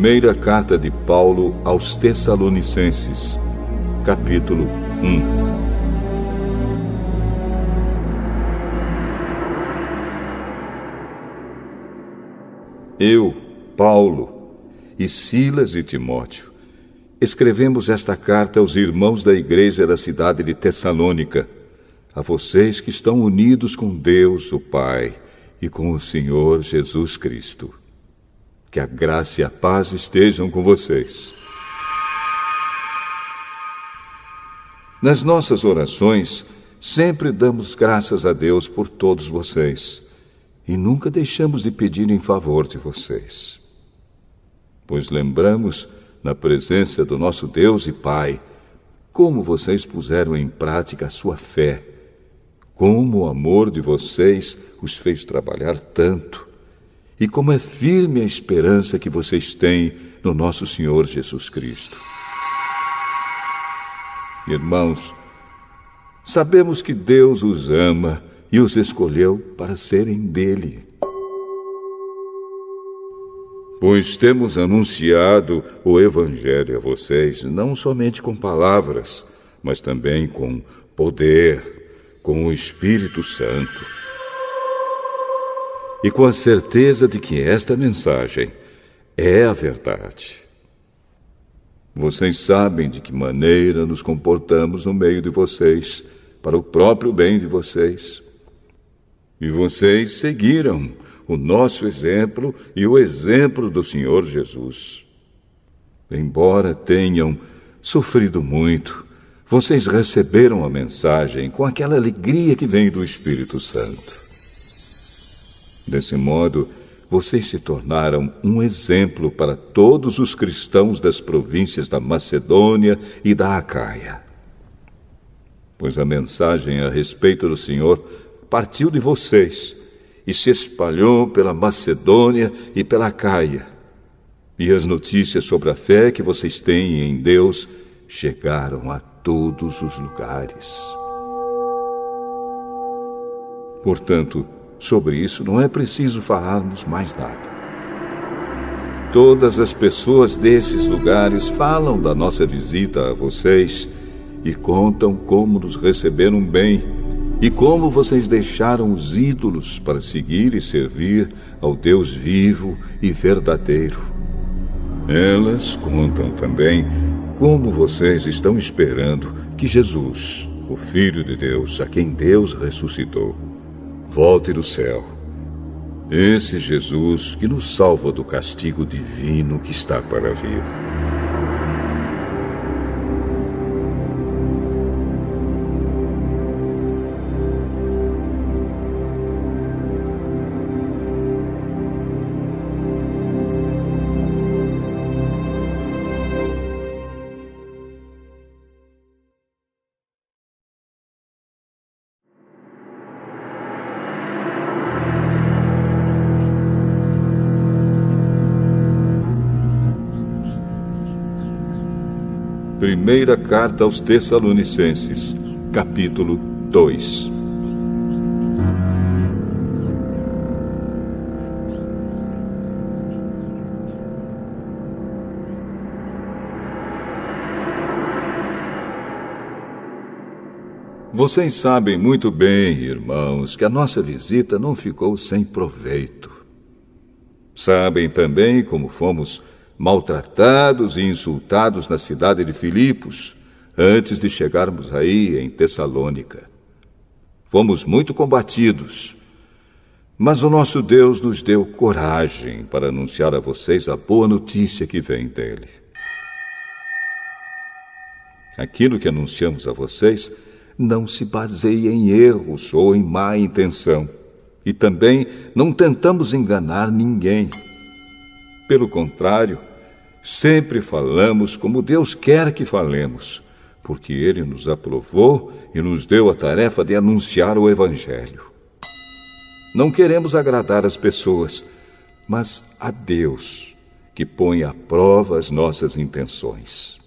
Primeira carta de Paulo aos Tessalonicenses, capítulo 1. Eu, Paulo, e Silas e Timóteo, escrevemos esta carta aos irmãos da igreja da cidade de Tessalônica, a vocês que estão unidos com Deus, o Pai, e com o Senhor Jesus Cristo. Que a graça e a paz estejam com vocês. Nas nossas orações, sempre damos graças a Deus por todos vocês e nunca deixamos de pedir em favor de vocês. Pois lembramos, na presença do nosso Deus e Pai, como vocês puseram em prática a sua fé, como o amor de vocês os fez trabalhar tanto, e como é firme a esperança que vocês têm no nosso Senhor Jesus Cristo. Irmãos, sabemos que Deus os ama e os escolheu para serem dele. Pois temos anunciado o Evangelho a vocês, não somente com palavras, mas também com poder, com o Espírito Santo. E com a certeza de que esta mensagem é a verdade. Vocês sabem de que maneira nos comportamos no meio de vocês, para o próprio bem de vocês. E vocês seguiram o nosso exemplo e o exemplo do Senhor Jesus. Embora tenham sofrido muito, vocês receberam a mensagem com aquela alegria que vem do Espírito Santo. Desse modo, vocês se tornaram um exemplo para todos os cristãos das províncias da Macedônia e da Acaia. Pois a mensagem a respeito do Senhor partiu de vocês e se espalhou pela Macedônia e pela Caia. E as notícias sobre a fé que vocês têm em Deus chegaram a todos os lugares. Portanto, sobre isso não é preciso falarmos mais nada. Todas as pessoas desses lugares falam da nossa visita a vocês e contam como nos receberam bem e como vocês deixaram os ídolos para seguir e servir ao Deus vivo e verdadeiro. Elas contam também como vocês estão esperando que Jesus, o Filho de Deus, a quem Deus ressuscitou, volte do céu. Esse Jesus que nos salva do castigo divino que está para vir. Primeira carta aos Tessalonicenses, capítulo 2. Vocês sabem muito bem, irmãos, que a nossa visita não ficou sem proveito. Sabem também como fomos maltratados e insultados na cidade de Filipos, antes de chegarmos aí em Tessalônica. Fomos muito combatidos, mas o nosso Deus nos deu coragem para anunciar a vocês a boa notícia que vem dele. Aquilo que anunciamos a vocês não se baseia em erros ou em má intenção. E também não tentamos enganar ninguém. Pelo contrário, Sempre falamos como Deus quer que falemos, porque Ele nos aprovou e nos deu a tarefa de anunciar o Evangelho. Não queremos agradar as pessoas, mas a Deus, que põe à prova as nossas intenções.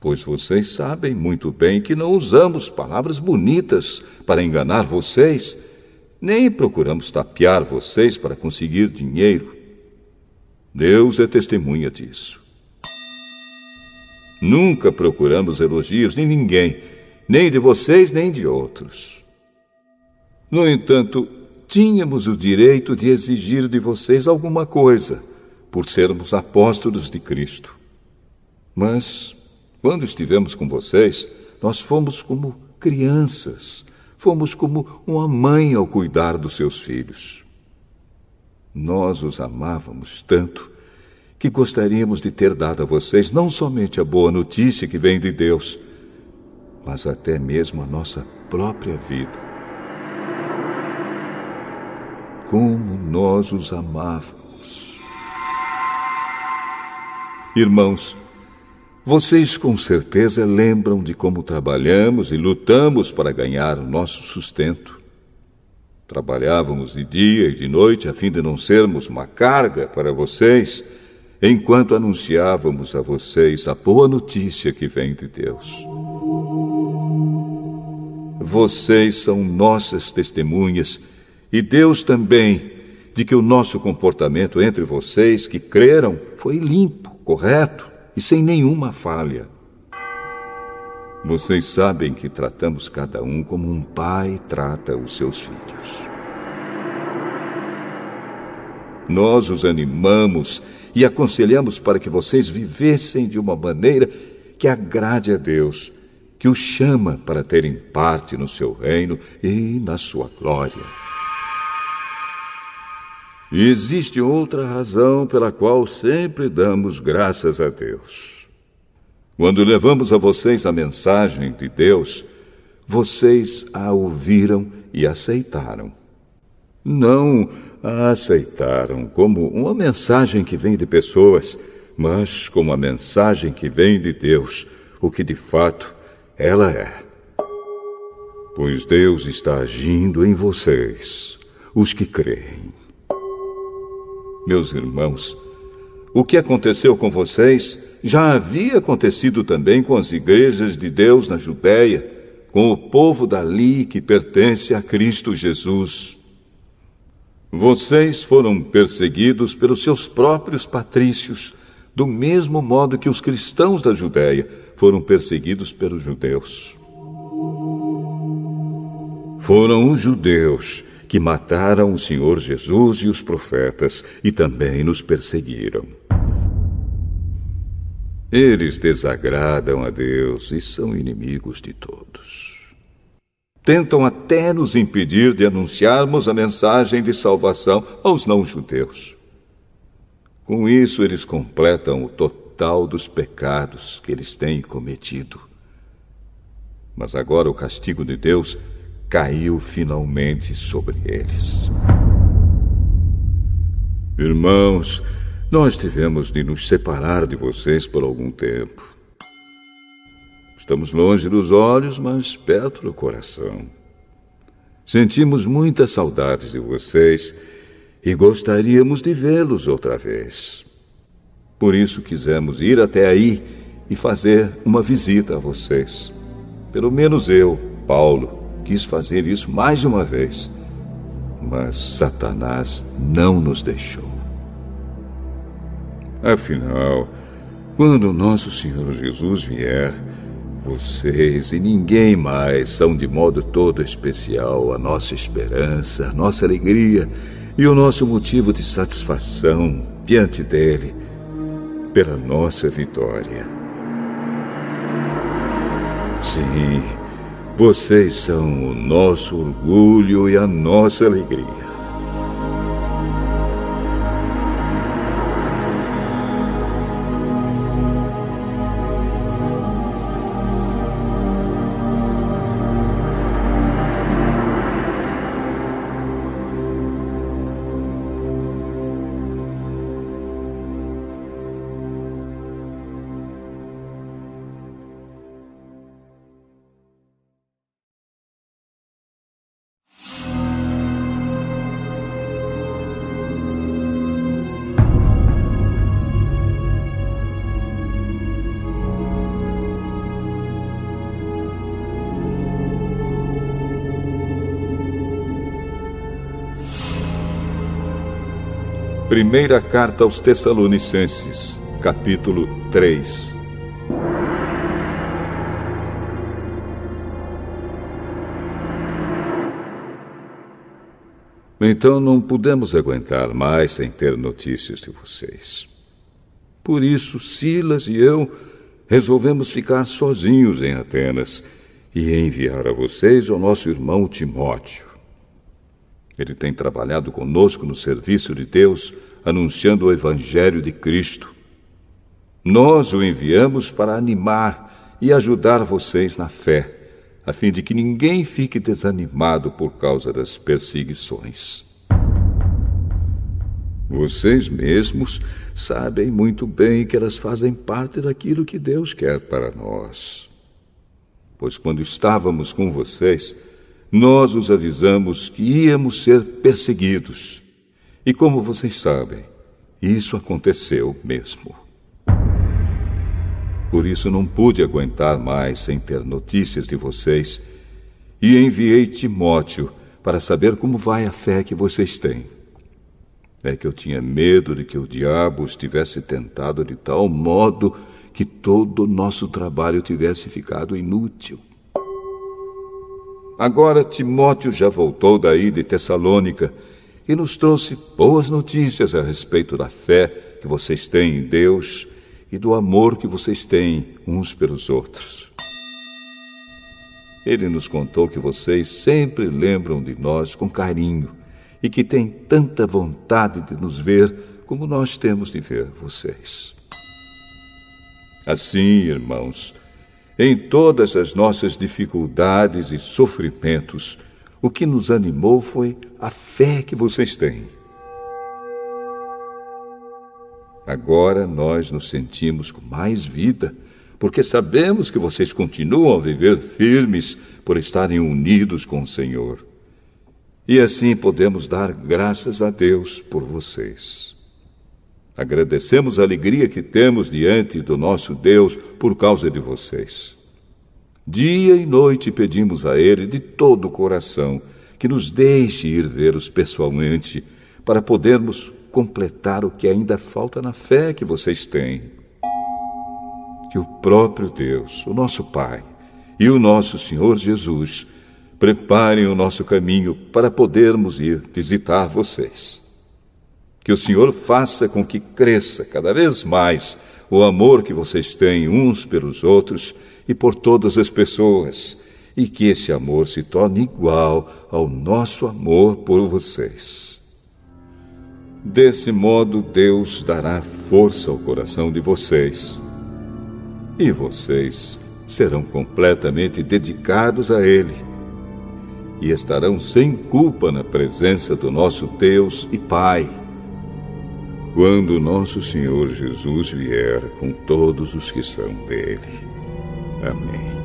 Pois vocês sabem muito bem que não usamos palavras bonitas para enganar vocês, nem procuramos tapear vocês para conseguir dinheiro. Deus é testemunha disso. Nunca procuramos elogios de ninguém, nem de vocês, nem de outros. No entanto, tínhamos o direito de exigir de vocês alguma coisa, por sermos apóstolos de Cristo. Mas, quando estivemos com vocês, nós fomos como crianças, fomos como uma mãe ao cuidar dos seus filhos. Nós os amávamos tanto que gostaríamos de ter dado a vocês não somente a boa notícia que vem de Deus, mas até mesmo a nossa própria vida. Como nós os amávamos. Irmãos, vocês com certeza lembram de como trabalhamos e lutamos para ganhar o nosso sustento. Trabalhávamos de dia e de noite a fim de não sermos uma carga para vocês enquanto anunciávamos a vocês a boa notícia que vem de Deus. Vocês são nossas testemunhas e Deus também de que o nosso comportamento entre vocês que creram foi limpo, correto e sem nenhuma falha. Vocês sabem que tratamos cada um como um pai trata os seus filhos. Nós os animamos e aconselhamos para que vocês vivessem de uma maneira que agrade a Deus, que os chama para terem parte no seu reino e na sua glória. E existe outra razão pela qual sempre damos graças a Deus. Quando levamos a vocês a mensagem de Deus, vocês a ouviram e aceitaram não a aceitaram como uma mensagem que vem de pessoas, mas como a mensagem que vem de Deus, o que de fato ela é. Pois Deus está agindo em vocês, os que creem. Meus irmãos, o que aconteceu com vocês já havia acontecido também com as igrejas de Deus na Judéia, com o povo dali que pertence a Cristo Jesus. Vocês foram perseguidos pelos seus próprios patrícios, do mesmo modo que os cristãos da Judéia foram perseguidos pelos judeus. Foram os judeus que mataram o Senhor Jesus e os profetas e também nos perseguiram. Eles desagradam a Deus e são inimigos de todos tentam até nos impedir de anunciarmos a mensagem de salvação aos não-judeus. Com isso, eles completam o total dos pecados que eles têm cometido. Mas agora o castigo de Deus caiu finalmente sobre eles. Irmãos, nós tivemos de nos separar de vocês por algum tempo. Estamos longe dos olhos, mas perto do coração. Sentimos muita saudade de vocês e gostaríamos de vê-los outra vez. Por isso quisemos ir até aí e fazer uma visita a vocês. Pelo menos eu, Paulo, quis fazer isso mais de uma vez. Mas Satanás não nos deixou. Afinal, quando nosso Senhor Jesus vier, vocês e ninguém mais são de modo todo especial a nossa esperança, a nossa alegria e o nosso motivo de satisfação diante dele pela nossa vitória. Sim, vocês são o nosso orgulho e a nossa alegria. Primeira carta aos Tessalonicenses, capítulo 3. Então não pudemos aguentar mais sem ter notícias de vocês. Por isso, Silas e eu resolvemos ficar sozinhos em Atenas e enviar a vocês o nosso irmão Timóteo. Ele tem trabalhado conosco no serviço de Deus, anunciando o Evangelho de Cristo. Nós o enviamos para animar e ajudar vocês na fé a fim de que ninguém fique desanimado por causa das perseguições. Vocês mesmos sabem muito bem que elas fazem parte daquilo que Deus quer para nós. Pois quando estávamos com vocês, nós os avisamos que íamos ser perseguidos. E como vocês sabem, isso aconteceu mesmo. Por isso não pude aguentar mais sem ter notícias de vocês e enviei Timóteo para saber como vai a fé que vocês têm. É que eu tinha medo de que o diabo os tivesse tentado de tal modo que todo o nosso trabalho tivesse ficado inútil. Agora Timóteo já voltou daí de Tessalônica e nos trouxe boas notícias a respeito da fé que vocês têm em Deus e do amor que vocês têm uns pelos outros. Ele nos contou que vocês sempre lembram de nós com carinho e que têm tanta vontade de nos ver como nós temos de ver vocês. Assim, irmãos, em todas as nossas dificuldades e sofrimentos, o que nos animou foi a fé que vocês têm. Agora nós nos sentimos com mais vida, porque sabemos que vocês continuam a viver firmes por estarem unidos com o Senhor. E assim podemos dar graças a Deus por vocês. Agradecemos a alegria que temos diante do nosso Deus por causa de vocês. Dia e noite pedimos a Ele de todo o coração que nos deixe ir vê-los pessoalmente para podermos completar o que ainda falta na fé que vocês têm. Que o próprio Deus, o nosso Pai e o nosso Senhor Jesus preparem o nosso caminho para podermos ir visitar vocês. Que o Senhor faça com que cresça cada vez mais o amor que vocês têm uns pelos outros e por todas as pessoas, e que esse amor se torne igual ao nosso amor por vocês. Desse modo, Deus dará força ao coração de vocês. E vocês serão completamente dedicados a Ele. E estarão sem culpa na presença do nosso Deus e Pai. Quando nosso Senhor Jesus vier com todos os que são dele. Amém.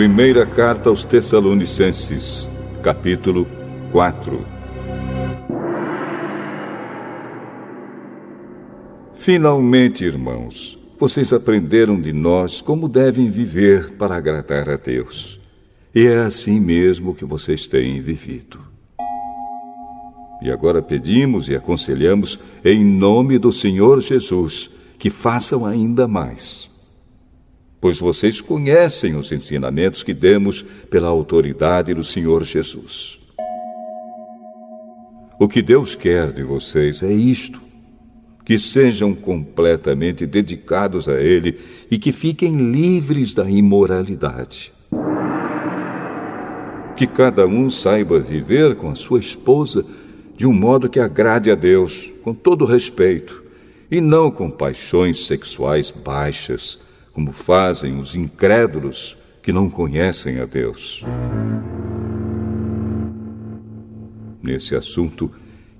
Primeira carta aos Tessalonicenses, capítulo 4. Finalmente, irmãos, vocês aprenderam de nós como devem viver para agradar a Deus. E é assim mesmo que vocês têm vivido. E agora pedimos e aconselhamos, em nome do Senhor Jesus, que façam ainda mais pois vocês conhecem os ensinamentos que demos pela autoridade do Senhor Jesus. O que Deus quer de vocês é isto: que sejam completamente dedicados a Ele e que fiquem livres da imoralidade. Que cada um saiba viver com a sua esposa de um modo que agrade a Deus, com todo respeito, e não com paixões sexuais baixas como fazem os incrédulos que não conhecem a Deus. Nesse assunto,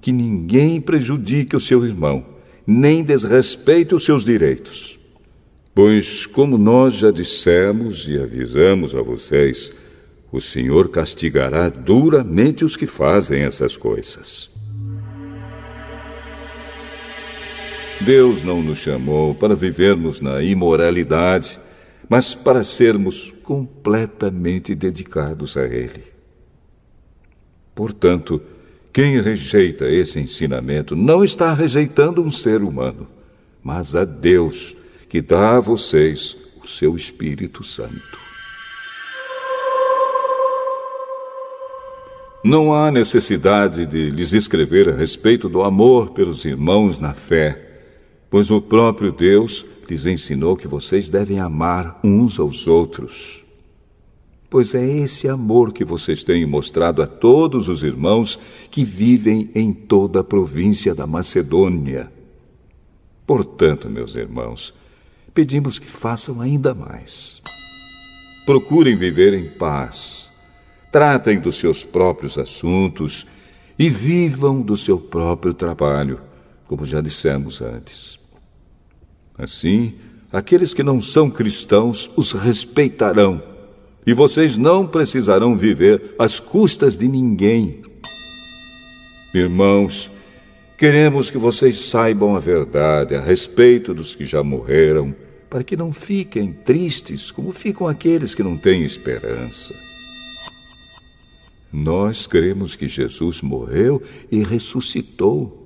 que ninguém prejudique o seu irmão, nem desrespeite os seus direitos. Pois, como nós já dissemos e avisamos a vocês, o Senhor castigará duramente os que fazem essas coisas. Deus não nos chamou para vivermos na imoralidade, mas para sermos completamente dedicados a Ele. Portanto, quem rejeita esse ensinamento não está rejeitando um ser humano, mas a Deus, que dá a vocês o seu Espírito Santo. Não há necessidade de lhes escrever a respeito do amor pelos irmãos na fé pois o próprio Deus lhes ensinou que vocês devem amar uns aos outros. Pois é esse amor que vocês têm mostrado a todos os irmãos que vivem em toda a província da Macedônia. Portanto, meus irmãos, pedimos que façam ainda mais. Procurem viver em paz, tratem dos seus próprios assuntos e vivam do seu próprio trabalho, como já dissemos antes. Assim, aqueles que não são cristãos os respeitarão, e vocês não precisarão viver às custas de ninguém. Irmãos, queremos que vocês saibam a verdade a respeito dos que já morreram, para que não fiquem tristes como ficam aqueles que não têm esperança. Nós cremos que Jesus morreu e ressuscitou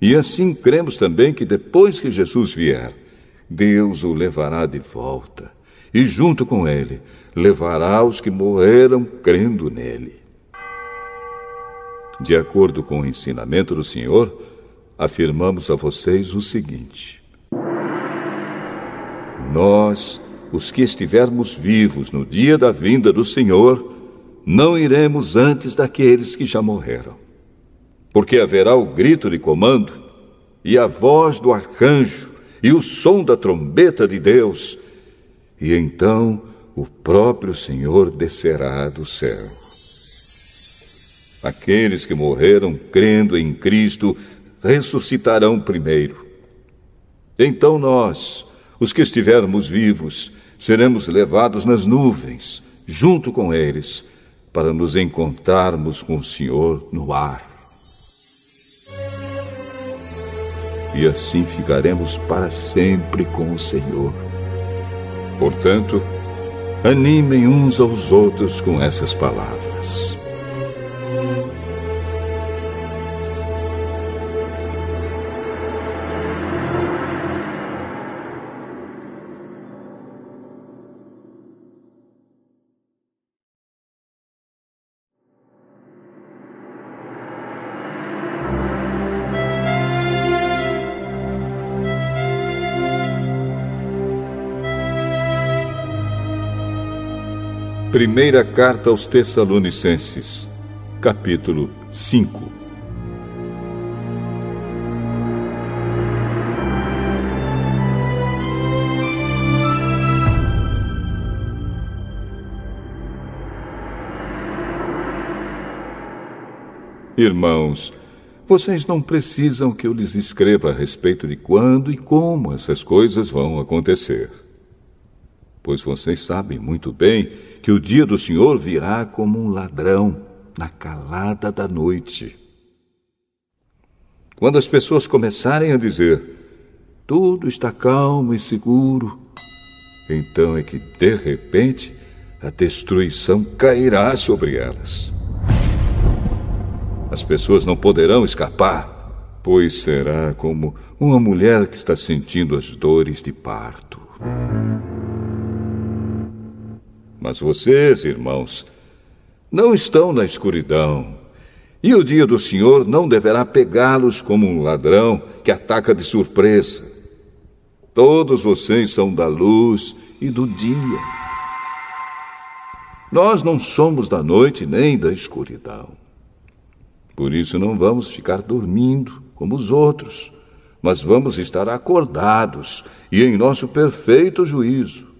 e assim cremos também que depois que Jesus vier, Deus o levará de volta e, junto com ele, levará os que morreram crendo nele. De acordo com o ensinamento do Senhor, afirmamos a vocês o seguinte: Nós, os que estivermos vivos no dia da vinda do Senhor, não iremos antes daqueles que já morreram porque haverá o grito de comando, e a voz do arcanjo, e o som da trombeta de Deus, e então o próprio Senhor descerá do céu. Aqueles que morreram crendo em Cristo ressuscitarão primeiro. Então nós, os que estivermos vivos, seremos levados nas nuvens, junto com eles, para nos encontrarmos com o Senhor no ar. E assim ficaremos para sempre com o Senhor. Portanto, animem uns aos outros com essas palavras. Primeira Carta aos Tessalonicenses, capítulo 5 Irmãos, vocês não precisam que eu lhes escreva a respeito de quando e como essas coisas vão acontecer pois vocês sabem muito bem que o dia do Senhor virá como um ladrão na calada da noite. Quando as pessoas começarem a dizer, tudo está calmo e seguro, então é que, de repente, a destruição cairá sobre elas. As pessoas não poderão escapar, pois será como uma mulher que está sentindo as dores de parto. Mas vocês, irmãos, não estão na escuridão. E o dia do Senhor não deverá pegá-los como um ladrão que ataca de surpresa. Todos vocês são da luz e do dia. Nós não somos da noite nem da escuridão. Por isso não vamos ficar dormindo como os outros, mas vamos estar acordados e em nosso perfeito juízo.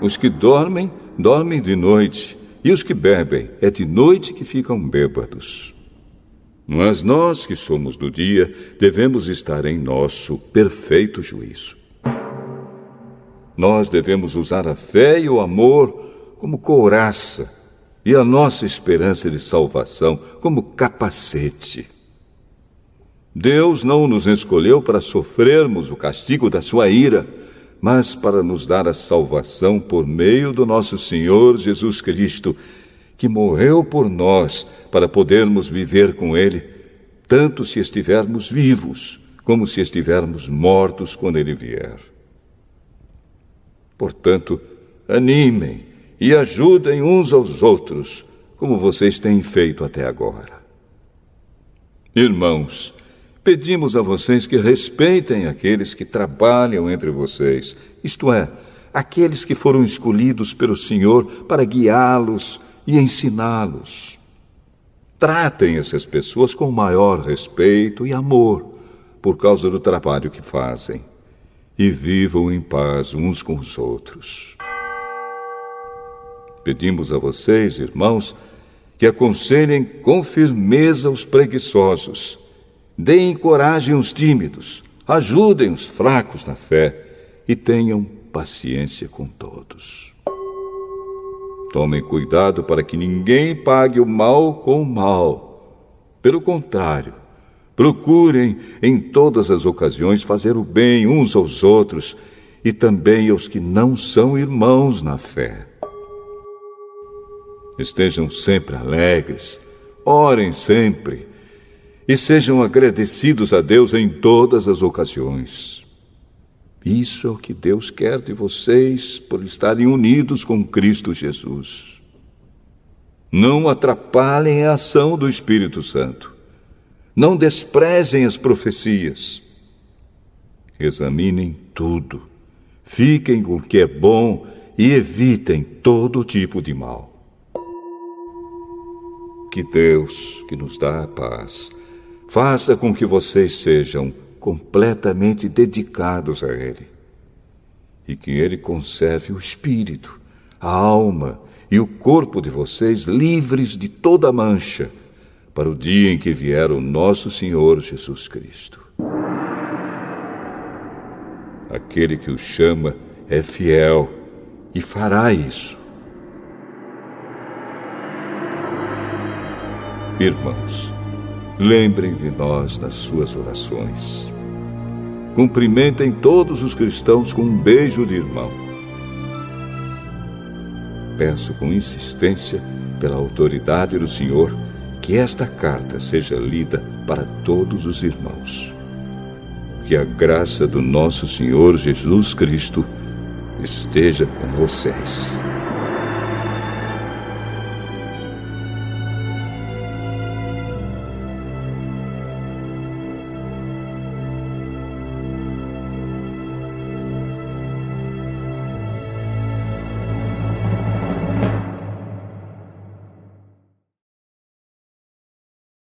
Os que dormem, dormem de noite, e os que bebem, é de noite que ficam bêbados. Mas nós que somos do dia, devemos estar em nosso perfeito juízo. Nós devemos usar a fé e o amor como couraça e a nossa esperança de salvação como capacete. Deus não nos escolheu para sofrermos o castigo da sua ira, mas para nos dar a salvação por meio do nosso Senhor Jesus Cristo, que morreu por nós para podermos viver com Ele, tanto se estivermos vivos como se estivermos mortos quando Ele vier. Portanto, animem e ajudem uns aos outros, como vocês têm feito até agora. Irmãos, pedimos a vocês que respeitem aqueles que trabalham entre vocês, isto é, aqueles que foram escolhidos pelo Senhor para guiá-los e ensiná-los. Tratem essas pessoas com maior respeito e amor por causa do trabalho que fazem e vivam em paz uns com os outros. Pedimos a vocês, irmãos, que aconselhem com firmeza os preguiçosos, deem coragem aos tímidos, ajudem os fracos na fé e tenham paciência com todos. Tomem cuidado para que ninguém pague o mal com o mal. Pelo contrário, Procurem em todas as ocasiões fazer o bem uns aos outros e também aos que não são irmãos na fé. Estejam sempre alegres, orem sempre e sejam agradecidos a Deus em todas as ocasiões. Isso é o que Deus quer de vocês por estarem unidos com Cristo Jesus. Não atrapalhem a ação do Espírito Santo. Não desprezem as profecias. Examinem tudo. Fiquem com o que é bom e evitem todo tipo de mal. Que Deus, que nos dá a paz, faça com que vocês sejam completamente dedicados a Ele e que Ele conserve o espírito, a alma e o corpo de vocês livres de toda mancha para o dia em que vier o nosso Senhor Jesus Cristo. Aquele que o chama é fiel e fará isso. Irmãos, lembrem de nós nas suas orações. Cumprimentem todos os cristãos com um beijo de irmão. Peço com insistência, pela autoridade do Senhor, que esta carta seja lida para todos os irmãos. Que a graça do nosso Senhor Jesus Cristo esteja com vocês.